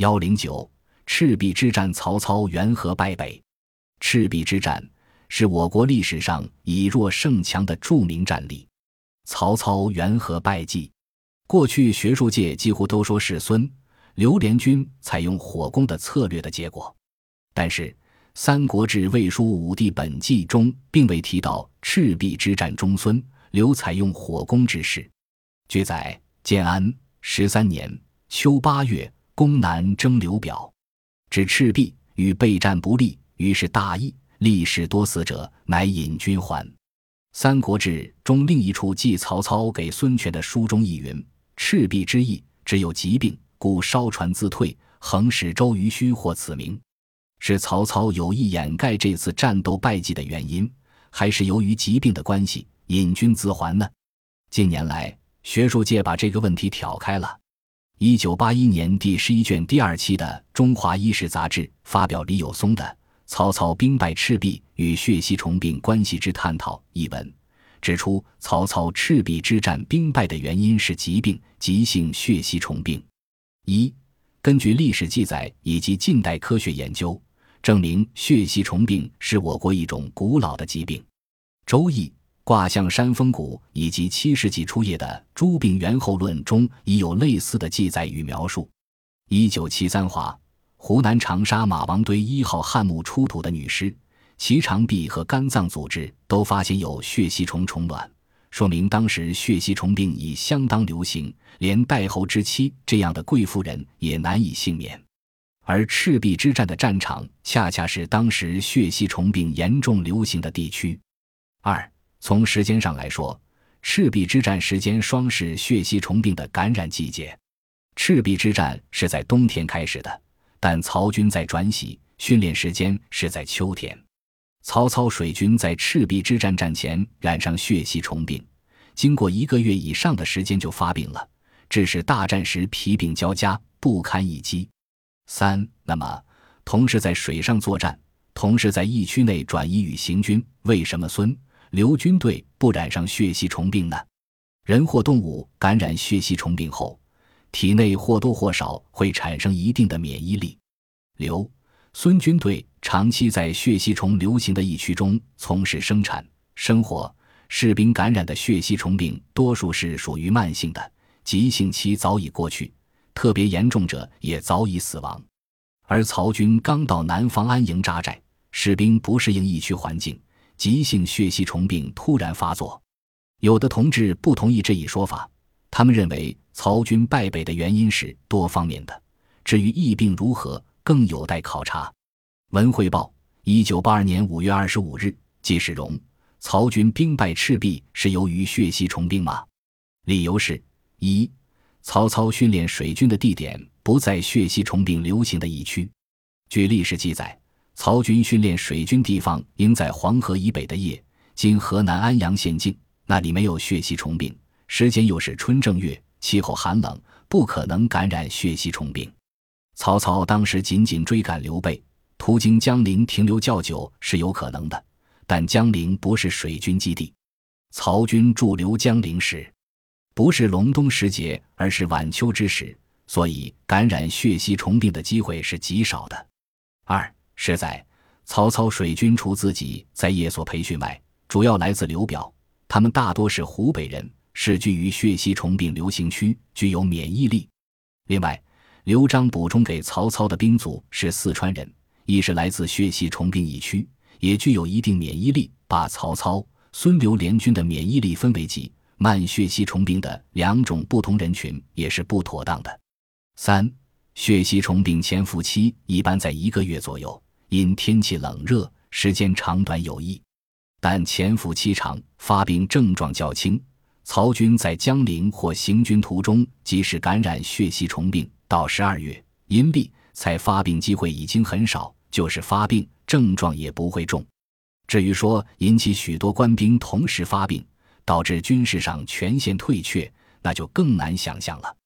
幺零九赤壁之战，曹操缘何败北？赤壁之战是我国历史上以弱胜强的著名战例。曹操缘何败绩？过去学术界几乎都说是孙刘联军采用火攻的策略的结果，但是《三国志·魏书·武帝本纪》中并未提到赤壁之战中孙刘采用火攻之事。据载，建安十三年秋八月。攻南征刘表，指赤壁，与备战不利，于是大意，历史多死者，乃引军还。《三国志》中另一处记曹操给孙权的书中亦云：“赤壁之役，只有疾病，故烧船自退，横使周瑜虚获此名。”是曹操有意掩盖这次战斗败绩的原因，还是由于疾病的关系引军自还呢？近年来，学术界把这个问题挑开了。一九八一年第十一卷第二期的《中华医史》杂志发表李友松的《曹操兵败赤壁与血吸虫病关系之探讨》一文，指出曹操赤壁之战兵败的原因是疾病，急性血吸虫病。一，根据历史记载以及近代科学研究，证明血吸虫病是我国一种古老的疾病，《周易》。卦象山峰谷以及七世纪初叶的《朱病元后论》中已有类似的记载与描述。一九七三华，湖南长沙马王堆一号汉墓出土的女尸，其肠壁和肝脏组织都发现有血吸虫虫卵，说明当时血吸虫病已相当流行，连代后之妻这样的贵妇人也难以幸免。而赤壁之战的战场恰恰是当时血吸虫病严重流行的地区。二。从时间上来说，赤壁之战时间双是血吸虫病的感染季节。赤壁之战是在冬天开始的，但曹军在转徙训练时间是在秋天。曹操水军在赤壁之战战前染上血吸虫病，经过一个月以上的时间就发病了，致使大战时疲病交加，不堪一击。三，那么同时在水上作战，同时在疫区内转移与行军，为什么孙？刘军队不染上血吸虫病呢？人或动物感染血吸虫病后，体内或多或少会产生一定的免疫力。刘、孙军队长期在血吸虫流行的疫区中从事生产生活，士兵感染的血吸虫病多数是属于慢性的，急性期早已过去，特别严重者也早已死亡。而曹军刚到南方安营扎寨，士兵不适应疫区环境。急性血吸虫病突然发作，有的同志不同意这一说法，他们认为曹军败北的原因是多方面的，至于疫病如何，更有待考察。文汇报，一九八二年五月二十五日，纪世荣：曹军兵败赤壁是由于血吸虫病吗？理由是：一，曹操训练水军的地点不在血吸虫病流行的疫区，据历史记载。曹军训练水军地方应在黄河以北的邺，今河南安阳县境，那里没有血吸虫病，时间又是春正月，气候寒冷，不可能感染血吸虫病。曹操当时紧紧追赶刘备，途经江陵停留较久是有可能的，但江陵不是水军基地。曹军驻留江陵时，不是隆冬时节，而是晚秋之时，所以感染血吸虫病的机会是极少的。二。是在曹操水军除自己在夜所培训外，主要来自刘表。他们大多是湖北人，是居于血吸虫病流行区，具有免疫力。另外，刘璋补充给曹操的兵卒是四川人，亦是来自血吸虫病疫区，也具有一定免疫力。把曹操、孙刘联军的免疫力分为急慢血吸虫病的两种不同人群，也是不妥当的。三、血吸虫病潜伏期一般在一个月左右。因天气冷热，时间长短有异，但潜伏期长，发病症状较轻。曹军在江陵或行军途中，即使感染血吸虫病，到十二月阴历才发病机会已经很少，就是发病症状也不会重。至于说引起许多官兵同时发病，导致军事上全线退却，那就更难想象了。